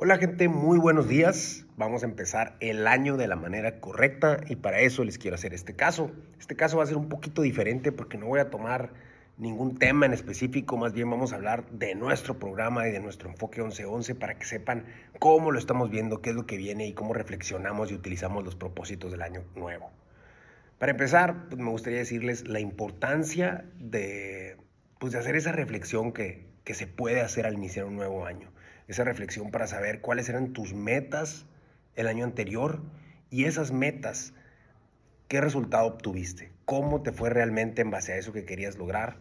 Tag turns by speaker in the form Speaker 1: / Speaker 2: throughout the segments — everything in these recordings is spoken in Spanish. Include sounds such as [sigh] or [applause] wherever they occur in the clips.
Speaker 1: Hola gente, muy buenos días. Vamos a empezar el año de la manera correcta y para eso les quiero hacer este caso. Este caso va a ser un poquito diferente porque no voy a tomar ningún tema en específico, más bien vamos a hablar de nuestro programa y de nuestro enfoque 1111 para que sepan cómo lo estamos viendo, qué es lo que viene y cómo reflexionamos y utilizamos los propósitos del año nuevo. Para empezar, pues me gustaría decirles la importancia de, pues de hacer esa reflexión que, que se puede hacer al iniciar un nuevo año esa reflexión para saber cuáles eran tus metas el año anterior y esas metas, qué resultado obtuviste, cómo te fue realmente en base a eso que querías lograr.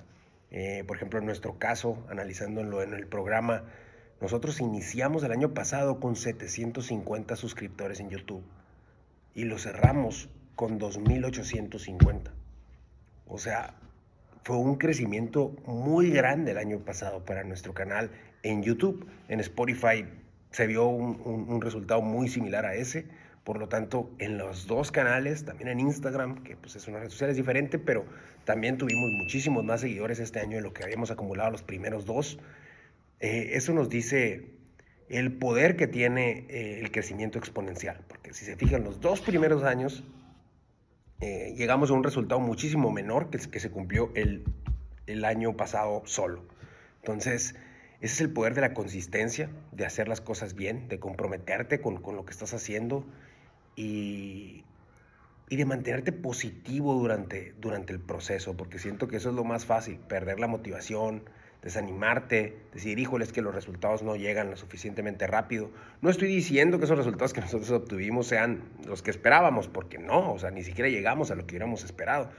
Speaker 1: Eh, por ejemplo, en nuestro caso, analizándolo en el programa, nosotros iniciamos el año pasado con 750 suscriptores en YouTube y lo cerramos con 2.850. O sea, fue un crecimiento muy grande el año pasado para nuestro canal en YouTube. En Spotify se vio un, resultado muy similar a ese. Por lo tanto, en los dos canales, también en Instagram, que pues es una red social diferente, pero también tuvimos muchísimos más seguidores este año de lo que habíamos acumulado los primeros dos. Eh, eso nos dice el poder que tiene eh, el crecimiento exponencial, porque si se fijan, los dos primeros años eh, llegamos a un resultado muchísimo menor que, que se cumplió el, el año pasado solo. Entonces, ese es el poder de la consistencia, de hacer las cosas bien, de comprometerte con, lo que estás haciendo y, de mantenerte positivo durante, durante el proceso, porque siento que eso es lo más fácil, perder la motivación, desanimarte, decir, híjoles, que los resultados no llegan lo suficientemente rápido. No estoy diciendo que esos resultados que [laughs] nosotros obtuvimos sean los que esperábamos, porque no, o sea, ni siquiera llegamos a lo que hubiéramos esperado,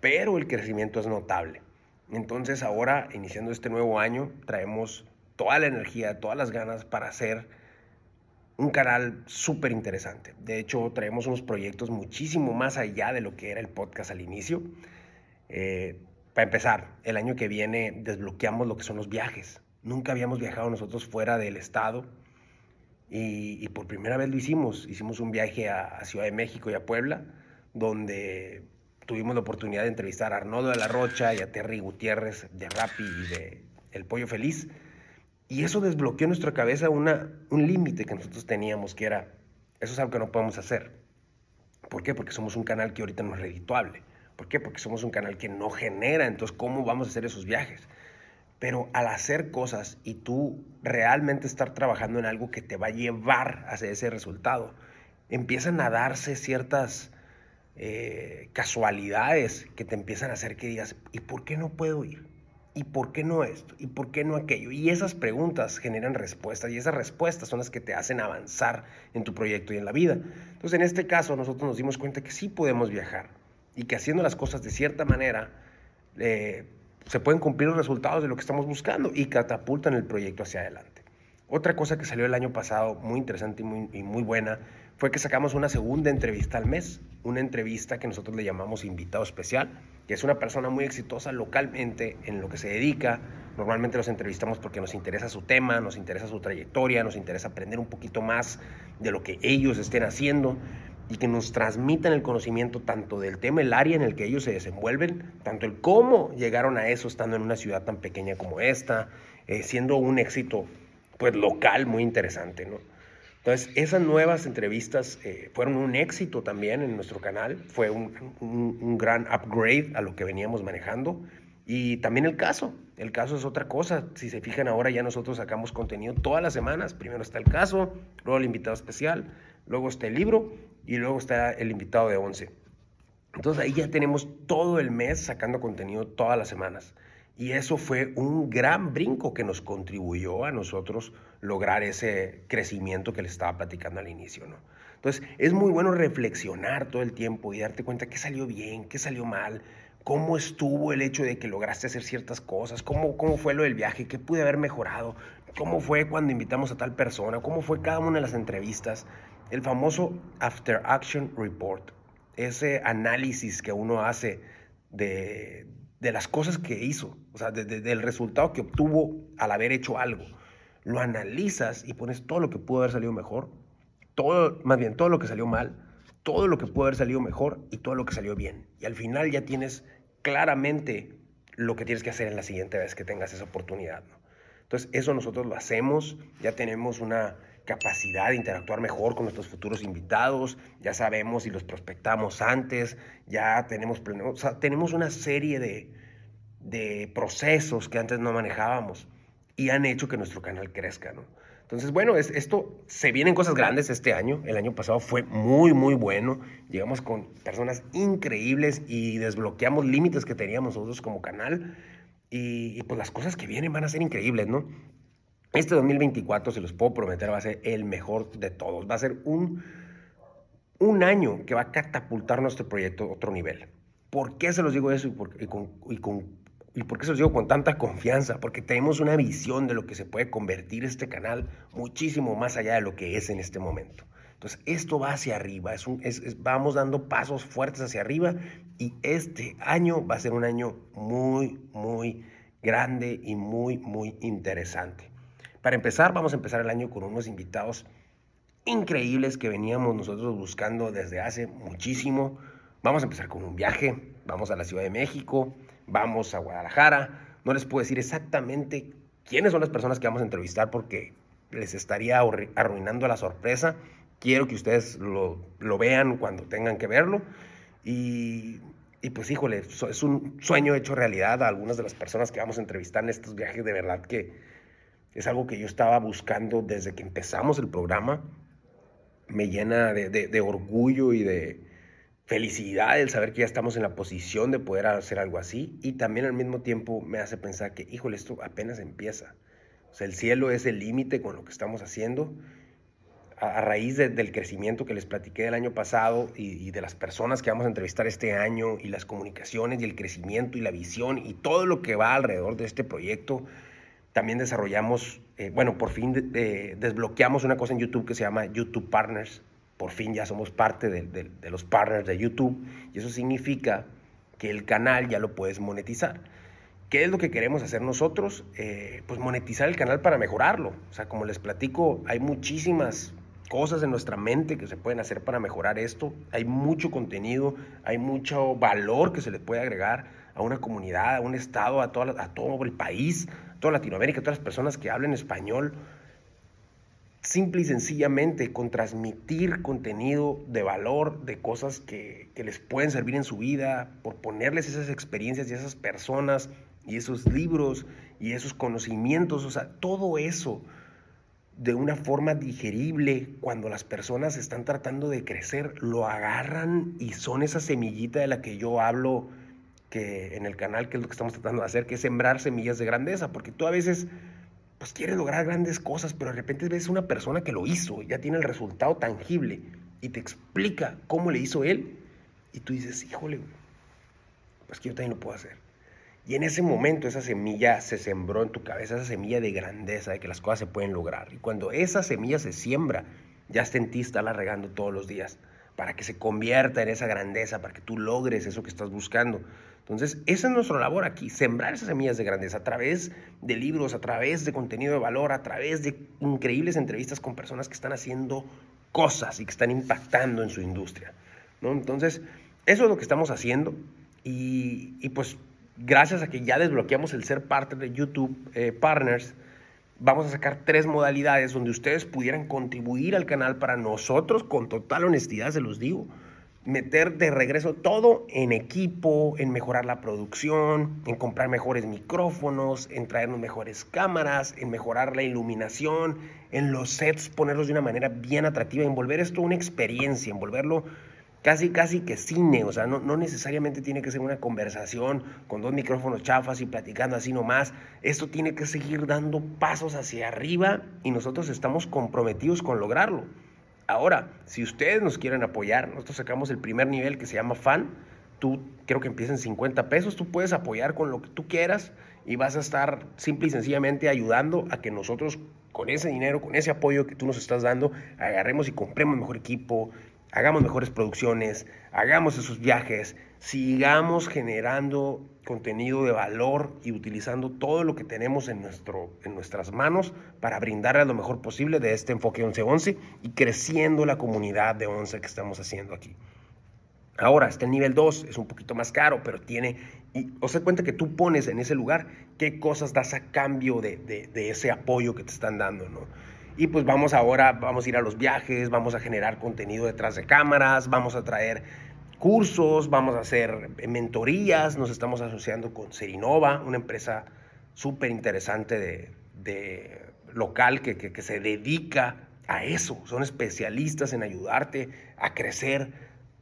Speaker 1: pero el crecimiento es notable. Entonces ahora, iniciando este nuevo año, traemos toda la energía, todas las ganas para hacer un canal súper interesante. De hecho, traemos unos proyectos muchísimo más allá de lo que era el podcast al inicio. Eh, para empezar, el año que viene desbloqueamos lo que son los viajes. Nunca habíamos viajado nosotros fuera del estado y, por primera vez lo hicimos. Hicimos un viaje a, a Ciudad de México y a Puebla, donde tuvimos la oportunidad de entrevistar a Arnoldo de la Rocha y a Terry Gutiérrez de Rappi y de El Pollo Feliz. Y eso desbloqueó en nuestra cabeza una, un límite que nosotros teníamos, que era, eso es algo que no podemos hacer. ¿Por qué? Porque somos un canal que ahorita no es redituable. ¿Por qué? Porque somos un canal que no genera. Entonces, ¿cómo vamos a hacer esos viajes? Pero al hacer cosas y tú realmente estar trabajando en algo que te va a llevar hacia ese resultado, empiezan a darse ciertas eh, casualidades que te empiezan a hacer que digas, ¿y por qué no puedo ir? ¿Y por qué no esto? ¿Y por qué no aquello? Y esas preguntas generan respuestas y esas respuestas son las que te hacen avanzar en tu proyecto y en la vida. Entonces, en este caso, nosotros nos dimos cuenta que sí podemos viajar y que haciendo las cosas de cierta manera eh, se pueden cumplir los resultados de lo que estamos buscando y catapultan el proyecto hacia adelante. Otra cosa que salió el año pasado muy interesante y muy, y muy buena fue que sacamos una segunda entrevista al mes, una entrevista que nosotros le llamamos invitado especial, que es una persona muy exitosa localmente en lo que se dedica. Normalmente los entrevistamos porque nos interesa su tema, nos interesa su trayectoria, nos interesa aprender un poquito más de lo que ellos estén haciendo y que nos transmitan el conocimiento tanto del tema, el área en el que ellos se desenvuelven, tanto el cómo llegaron a eso estando en una ciudad tan pequeña como esta, eh, siendo un éxito pues local muy interesante, ¿no? Entonces, esas nuevas entrevistas eh, fueron un éxito también en nuestro canal, fue un, gran upgrade a lo que veníamos manejando. Y también el caso, el caso es otra cosa. Si se fijan ahora ya nosotros sacamos contenido todas las semanas. Primero está el caso, luego el invitado especial, luego está el libro y luego está el invitado de 11. Entonces ahí ya tenemos todo el mes sacando contenido todas las semanas. Y eso fue un gran brinco que nos contribuyó a nosotros lograr ese crecimiento que les estaba platicando al inicio, ¿no? Entonces, es muy bueno reflexionar todo el tiempo y darte cuenta qué salió bien, qué salió mal, cómo estuvo el hecho de que lograste hacer ciertas cosas, cómo, cómo fue lo del viaje, qué pude haber mejorado, cómo fue cuando invitamos a tal persona, cómo fue cada una de las entrevistas. El famoso After Action Report, ese análisis que uno hace de, de las cosas que hizo, o sea, del resultado que obtuvo al haber hecho algo. Lo analizas y pones todo lo que pudo haber salido mejor, todo, más bien todo lo que salió mal, todo lo que pudo haber salido mejor y todo lo que salió bien. Y al final ya tienes claramente lo que tienes que hacer en la siguiente vez que tengas esa oportunidad. Entonces, eso nosotros lo hacemos, ya tenemos una capacidad de interactuar mejor con nuestros futuros invitados, ya sabemos si los prospectamos antes, ya tenemos, tenemos una serie de, de procesos que antes no manejábamos y han hecho que nuestro canal crezca, ¿no? Entonces, bueno, es, esto se vienen cosas grandes este año. El año pasado fue muy, muy bueno. Llegamos con personas increíbles y desbloqueamos límites que teníamos nosotros como canal. Y, y, pues las cosas que vienen van a ser increíbles, ¿no? Este 2024, se los puedo prometer, va a ser el mejor de todos. Va a ser un, un año que va a catapultar nuestro proyecto a otro nivel. ¿Por qué se los digo eso y, por, y, con, y con ¿Y por qué se los digo con tanta confianza? Porque tenemos una visión de lo que se puede convertir este canal muchísimo más allá de lo que es en este momento. Entonces, esto va hacia arriba, es un, es, vamos dando pasos fuertes hacia arriba y este año va a ser un año muy, muy grande y muy, muy interesante. Para empezar, vamos a empezar el año con unos invitados increíbles que veníamos nosotros buscando desde hace muchísimo. Vamos a empezar con un viaje, vamos a la Ciudad de México, vamos a Guadalajara. No les puedo decir exactamente quiénes son las personas que vamos a entrevistar porque les estaría arruinando la sorpresa. Quiero que ustedes lo, vean cuando tengan que verlo. Y, y, pues híjole, es un sueño hecho realidad a algunas de las personas que vamos a entrevistar en estos viajes. De verdad que es algo que yo estaba buscando desde que empezamos el programa. Me llena de orgullo y de, felicidad el saber que ya estamos en la posición de poder hacer algo así y también al mismo tiempo me hace pensar que, híjole, esto apenas empieza. O sea, el cielo es el límite con lo que estamos haciendo. A, raíz del crecimiento que les platiqué del año pasado y, de las personas que vamos a entrevistar este año y las comunicaciones y el crecimiento y la visión y todo lo que va alrededor de este proyecto, también desarrollamos, eh, bueno, por fin desbloqueamos una cosa en YouTube que se llama YouTube Partners por fin ya somos parte de, los partners de YouTube y eso significa que el canal ya lo puedes monetizar. ¿Qué es lo que queremos hacer nosotros? Eh, pues monetizar el canal para mejorarlo. O sea, como les platico, hay muchísimas cosas en nuestra mente que se pueden hacer para mejorar esto. Hay mucho contenido, hay mucho valor que se le puede agregar a una comunidad, a un estado, a, toda, a todo el país, toda Latinoamérica, todas las personas que hablen español simple y sencillamente con transmitir contenido de valor, de cosas que, les pueden servir en su vida, por ponerles esas experiencias y esas personas y esos libros y esos conocimientos, o sea, todo eso de una forma digerible cuando las personas están tratando de crecer, lo agarran y son esa semillita de la que yo hablo que en el canal, que es lo que estamos tratando de hacer, que es sembrar semillas de grandeza, porque tú a veces pues quiere lograr grandes cosas, pero de repente ves una persona que lo hizo, ya tiene el resultado tangible y te explica cómo le hizo él y tú dices, híjole, pues que yo también lo puedo hacer. Y en ese momento esa semilla se sembró en tu cabeza, esa semilla de grandeza, de que las cosas se pueden lograr. Y cuando esa semilla se siembra, ya está en ti, está la regando todos los días, para que se convierta en esa grandeza, para que tú logres eso que estás buscando. Entonces, esa es nuestra labor aquí, sembrar esas semillas de grandeza a través de libros, a través de contenido de valor, a través de increíbles entrevistas con personas que están haciendo cosas y que están impactando en su industria. ¿no? Entonces, eso es lo que estamos haciendo y, y, pues gracias a que ya desbloqueamos el ser parte de YouTube eh, Partners, vamos a sacar tres modalidades donde ustedes pudieran contribuir al canal para nosotros, con total honestidad se los digo meter de regreso todo en equipo, en mejorar la producción, en comprar mejores micrófonos, en traernos mejores cámaras, en mejorar la iluminación, en los sets, ponerlos de una manera bien atractiva, en volver esto una experiencia, en volverlo casi, casi que cine, o sea, no, no necesariamente tiene que ser una conversación con dos micrófonos chafas y platicando así nomás, esto tiene que seguir dando pasos hacia arriba y nosotros estamos comprometidos con lograrlo. Ahora, si ustedes nos quieren apoyar, nosotros sacamos el primer nivel que se llama fan. Tú creo que empieza en 50 pesos. Tú puedes apoyar con lo que tú quieras y vas a estar simple y sencillamente ayudando a que nosotros con ese dinero, con ese apoyo que tú nos estás dando, agarremos y compremos mejor equipo, hagamos mejores producciones, hagamos esos viajes, sigamos generando contenido de valor y utilizando todo lo que tenemos en, nuestro, en nuestras manos para brindarle lo mejor posible de este enfoque 1111 y creciendo la comunidad de 11 que estamos haciendo aquí. Ahora, está el nivel 2, es un poquito más caro, pero tiene, y os da cuenta que tú pones en ese lugar qué cosas das a cambio de, de, de ese apoyo que te están dando, ¿no? Y pues vamos ahora, vamos a ir a los viajes, vamos a generar contenido detrás de cámaras, vamos a traer cursos, vamos a hacer mentorías, nos estamos asociando con Serinova, una empresa súper interesante de, local que, que, se dedica a eso, son especialistas en ayudarte a crecer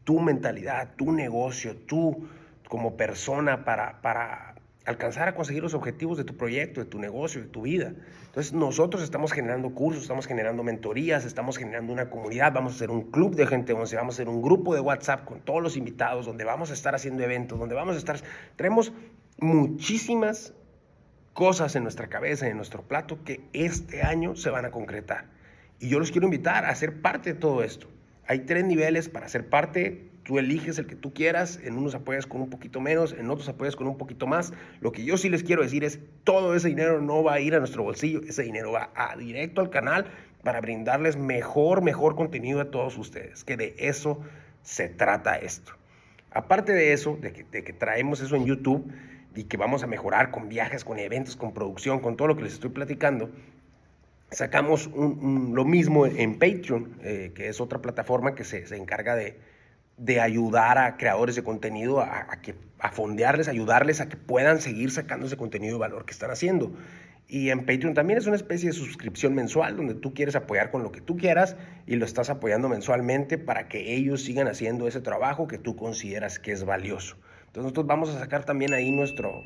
Speaker 1: tu mentalidad, tu negocio, tú como persona para, para alcanzar a conseguir los objetivos de tu proyecto, de tu negocio, de tu vida. Entonces nosotros estamos generando cursos, estamos generando mentorías, estamos generando una comunidad, vamos a hacer un club de gente 11, vamos a hacer un grupo de WhatsApp con todos los invitados, donde vamos a estar haciendo eventos, donde vamos a estar... Tenemos muchísimas cosas en nuestra cabeza, en nuestro plato, que este año se van a concretar. Y yo los quiero invitar a ser parte de todo esto. Hay tres niveles para ser parte Tú eliges el que tú quieras, en unos apoyas con un poquito menos, en otros apoyas con un poquito más. Lo que yo sí les quiero decir es, todo ese dinero no va a ir a nuestro bolsillo, ese dinero va a, directo al canal para brindarles mejor, mejor contenido a todos ustedes, que de eso se trata esto. Aparte de eso, de que, traemos eso en YouTube y que vamos a mejorar con viajes, con eventos, con producción, con todo lo que les estoy platicando, sacamos lo mismo en Patreon, eh, que es otra plataforma que se encarga de, de ayudar a creadores de contenido a, que, a fondearles, ayudarles a que puedan seguir sacando ese contenido de valor que están haciendo. Y en Patreon también es una especie de suscripción mensual donde tú quieres apoyar con lo que tú quieras y lo estás apoyando mensualmente para que ellos sigan haciendo ese trabajo que tú consideras que es valioso. Entonces nosotros vamos a sacar también ahí nuestro,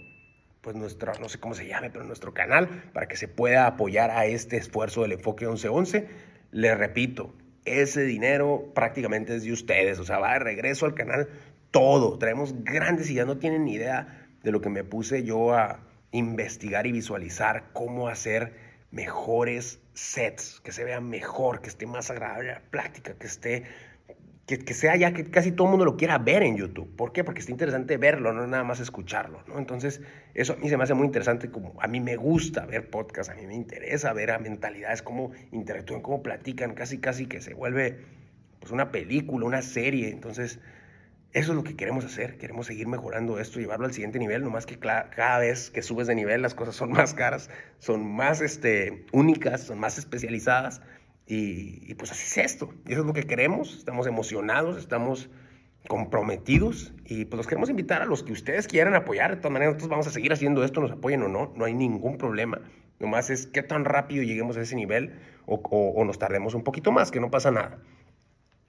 Speaker 1: pues nuestro, no sé cómo se llame, pero nuestro canal para que se pueda apoyar a este esfuerzo del enfoque 1111. Le repito, ese dinero prácticamente es de ustedes, o sea, va de regreso al canal todo. Traemos grandes y ya no tienen ni idea de lo que me puse yo a investigar y visualizar cómo hacer mejores sets, que se vea mejor, que esté más agradable la plática, que esté que, sea ya que casi todo el mundo lo quiera ver en YouTube. ¿Por qué? Porque está interesante verlo, no nada más escucharlo, ¿no? Entonces, eso a mí se me hace muy interesante, como a mí me gusta ver podcasts, a mí me interesa ver a mentalidades, cómo interactúan, cómo platican, casi casi que se vuelve pues una película, una serie. Entonces, eso es lo que queremos hacer, queremos seguir mejorando esto, llevarlo al siguiente nivel, nomás que cada vez que subes de nivel las cosas son más caras, son más este, únicas, son más especializadas. Y, pues así es esto. Y eso es lo que queremos. Estamos emocionados, estamos comprometidos y pues los queremos invitar a los que ustedes quieran apoyar. De todas maneras, nosotros vamos a seguir haciendo esto, nos apoyen o no, no hay ningún problema. Nomás es qué tan rápido lleguemos a ese nivel o, o, nos tardemos un poquito más, que no pasa nada.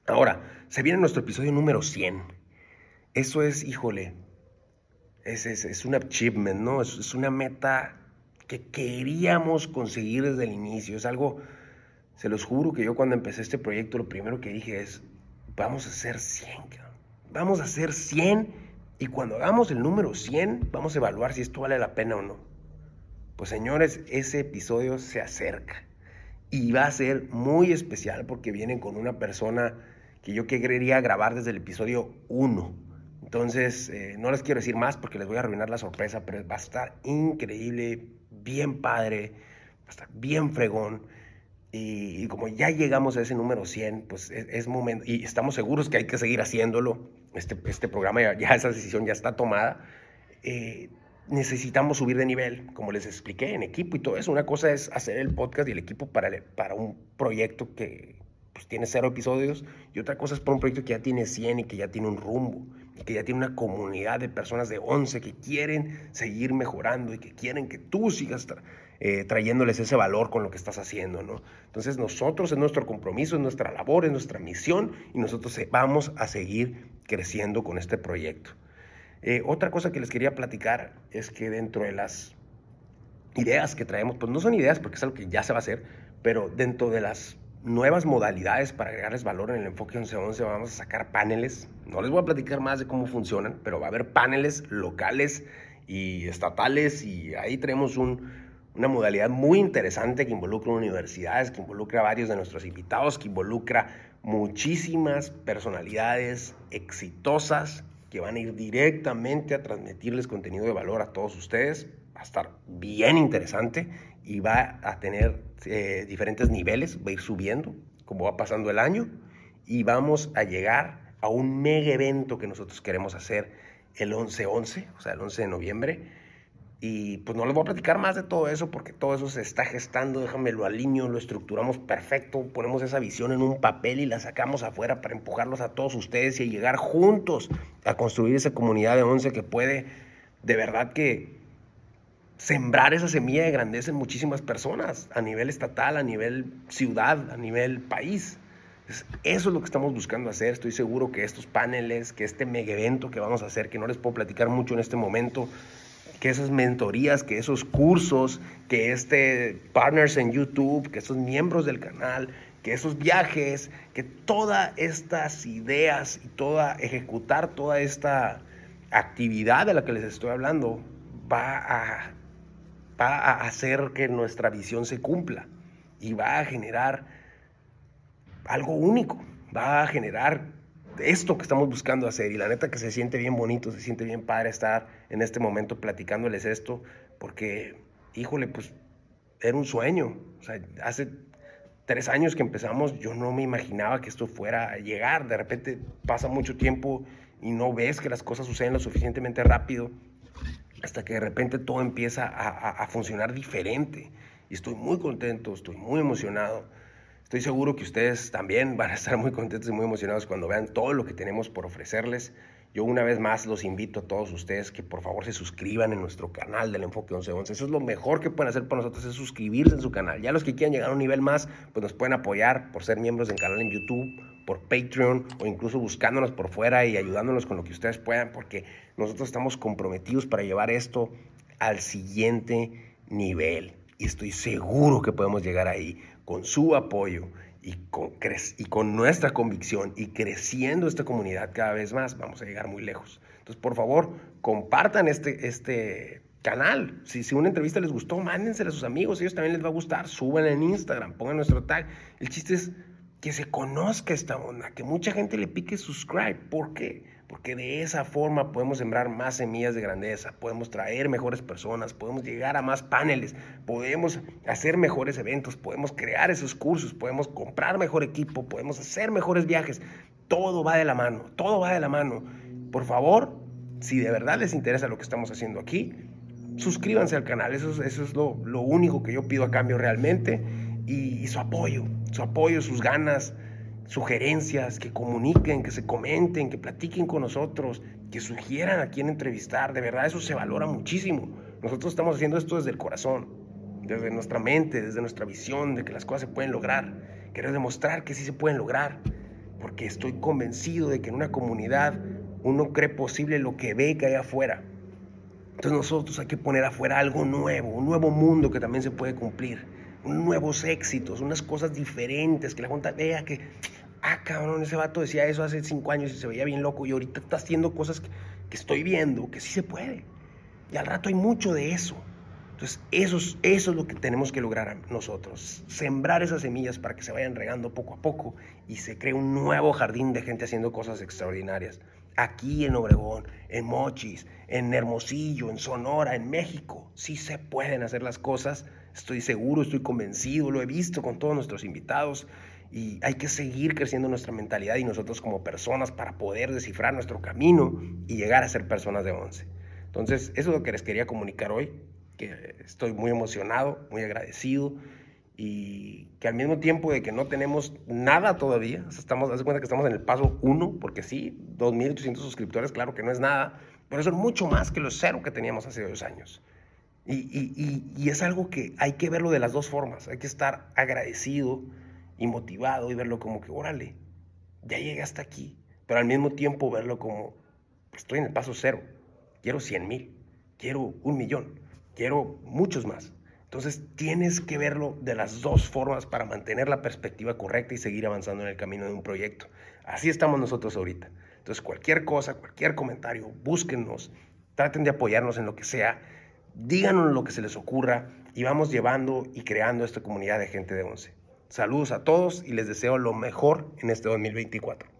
Speaker 1: Ahora, se viene nuestro episodio número 100. Eso es, híjole, es, es, es un achievement, ¿no? Es, es una meta que queríamos conseguir desde el inicio. Es algo se los juro que yo cuando empecé este proyecto lo primero que dije es, vamos a hacer 100, vamos a hacer 100 y cuando hagamos el número 100 vamos a evaluar si esto vale la pena o no. Pues señores, ese episodio se acerca y va a ser muy especial porque vienen con una persona que yo quería grabar desde el episodio 1. Entonces, eh, no les quiero decir más porque les voy a arruinar la sorpresa, pero va a estar increíble, bien padre, va a estar bien fregón. Y, como ya llegamos a ese número 100, pues es, momento, y estamos seguros que hay que seguir haciéndolo, este, este programa ya, esa decisión ya está tomada, eh, necesitamos subir de nivel, como les expliqué, en equipo y todo eso. Una cosa es hacer el podcast y el equipo para, para un proyecto que pues, tiene cero episodios, y otra cosa es para un proyecto que ya tiene 100 y que ya tiene un rumbo, y que ya tiene una comunidad de personas de 11 que quieren seguir mejorando y que quieren que tú sigas eh, trayéndoles ese valor con lo que estás haciendo, ¿no? Entonces nosotros es nuestro compromiso, es nuestra labor, es nuestra misión y nosotros vamos a seguir creciendo con este proyecto. Eh, otra cosa que les quería platicar es que dentro de las ideas que traemos, pues no son ideas porque es algo que ya se va a hacer, pero dentro de las nuevas modalidades para agregarles valor en el enfoque 1111 vamos a sacar paneles. No les voy a platicar más de cómo funcionan, pero va a haber paneles locales y estatales y ahí tenemos un, una modalidad muy interesante que involucra universidades, que involucra varios de nuestros invitados, que involucra muchísimas personalidades exitosas que van a ir directamente a transmitirles contenido de valor a todos ustedes. Va a estar bien interesante y va a tener eh, diferentes niveles, va a ir subiendo como va pasando el año y vamos a llegar a un mega evento que nosotros queremos hacer el 11-11, o sea, el 11 de noviembre Y pues no les voy a platicar más de todo eso porque todo eso se está gestando, déjame lo alineo, lo estructuramos perfecto, ponemos esa visión en un papel y la sacamos afuera para empujarlos a todos ustedes y llegar juntos a construir esa comunidad de once que puede de verdad que sembrar esa semilla de grandeza en muchísimas personas, a nivel estatal, a nivel ciudad, a nivel país. Eso es lo que estamos buscando hacer. Estoy seguro que estos paneles, que este mega evento que vamos a hacer, que no les puedo platicar mucho en este momento, que esas mentorías, que esos cursos, que este partners en YouTube, que esos miembros del canal, que esos viajes, que todas estas ideas y toda ejecutar toda esta actividad de la que les estoy hablando va a, va a hacer que nuestra visión se cumpla y va a generar algo único, va a generar esto que estamos buscando hacer. Y la neta que se siente bien bonito, se siente bien padre estar en este momento platicándoles esto, porque, híjole, pues era un sueño. O sea, hace tres años que empezamos, yo no me imaginaba que esto fuera a llegar. De repente pasa mucho tiempo y no ves que las cosas suceden lo suficientemente rápido hasta que de repente todo empieza a, a funcionar diferente. Y estoy muy contento, estoy muy emocionado. Estoy seguro que ustedes también van a estar muy contentos y muy emocionados cuando vean todo lo que tenemos por ofrecerles. Yo una vez más los invito a todos ustedes que por favor se suscriban en nuestro canal del Enfoque 1111. Eso es lo mejor que pueden hacer por nosotros, es suscribirse en su canal. Ya los que quieran llegar a un nivel más, pues nos pueden apoyar por ser miembros del canal en YouTube, por Patreon o incluso buscándonos por fuera y ayudándonos con lo que ustedes puedan, porque nosotros estamos comprometidos para llevar esto al siguiente nivel. Y estoy seguro que podemos llegar ahí con su apoyo y con, y con nuestra convicción y creciendo esta comunidad cada vez más, vamos a llegar muy lejos. Entonces, por favor, compartan este, este canal. Si, si una entrevista les gustó, mándensela a sus amigos, ellos también les va a gustar, súbanla en Instagram, pongan nuestro tag. El chiste es que se conozca esta onda, que mucha gente le pique subscribe. ¿Por qué? Porque de esa forma podemos sembrar más semillas de grandeza, podemos traer mejores personas, podemos llegar a más paneles, podemos hacer mejores eventos, podemos crear esos cursos, podemos comprar mejor equipo, podemos hacer mejores viajes. Todo va de la mano, todo va de la mano. Por favor, si de verdad les interesa lo que estamos haciendo aquí, suscríbanse al canal, eso, eso es lo, único que yo pido a cambio realmente y su apoyo, su apoyo, sus ganas sugerencias, que comuniquen, que se comenten, que platiquen con nosotros, que sugieran a quién entrevistar. De verdad, eso se valora muchísimo. Nosotros estamos haciendo esto desde el corazón, desde nuestra mente, desde nuestra visión de que las cosas se pueden lograr. Quiero demostrar que sí se pueden lograr, porque estoy convencido de que en una comunidad uno cree posible lo que ve que hay afuera. Entonces nosotros hay que poner afuera algo nuevo, un nuevo mundo que también se puede cumplir, nuevos éxitos, unas cosas diferentes, que la Junta vea que ah, cabrón, ese vato decía eso hace cinco años y se veía bien loco y ahorita está haciendo cosas que, estoy viendo, que sí se puede. Y al rato hay mucho de eso. Entonces, eso es, eso es lo que tenemos que lograr nosotros, sembrar esas semillas para que se vayan regando poco a poco y se cree un nuevo jardín de gente haciendo cosas extraordinarias. Aquí en Obregón, en Mochis, en Hermosillo, en Sonora, en México, sí se pueden hacer las cosas. Estoy seguro, estoy convencido, lo he visto con todos nuestros invitados y hay que seguir creciendo nuestra mentalidad y nosotros como personas para poder descifrar nuestro camino y llegar a ser personas de once. Entonces, eso es lo que les quería comunicar hoy, que estoy muy emocionado, muy agradecido y que al mismo tiempo de que no tenemos nada todavía, estamos, haz cuenta que estamos en el paso uno, porque sí, 2.800 suscriptores, claro que no es nada, pero son mucho más que los cero que teníamos hace dos años. Y, y, y es algo que hay que verlo de las dos formas, hay que estar agradecido y motivado y verlo como que, órale, ya llegué hasta aquí. Pero al mismo tiempo verlo como, estoy en el paso cero, quiero 100 mil, quiero un millón, quiero muchos más. Entonces tienes que verlo de las dos formas para mantener la perspectiva correcta y seguir avanzando en el camino de un proyecto. Así estamos nosotros ahorita. Entonces cualquier cosa, cualquier comentario, búsquennos, traten de apoyarnos en lo que sea, díganos lo que se les ocurra y vamos llevando y creando esta comunidad de gente de once. Saludos a todos y les deseo lo mejor en este 2024.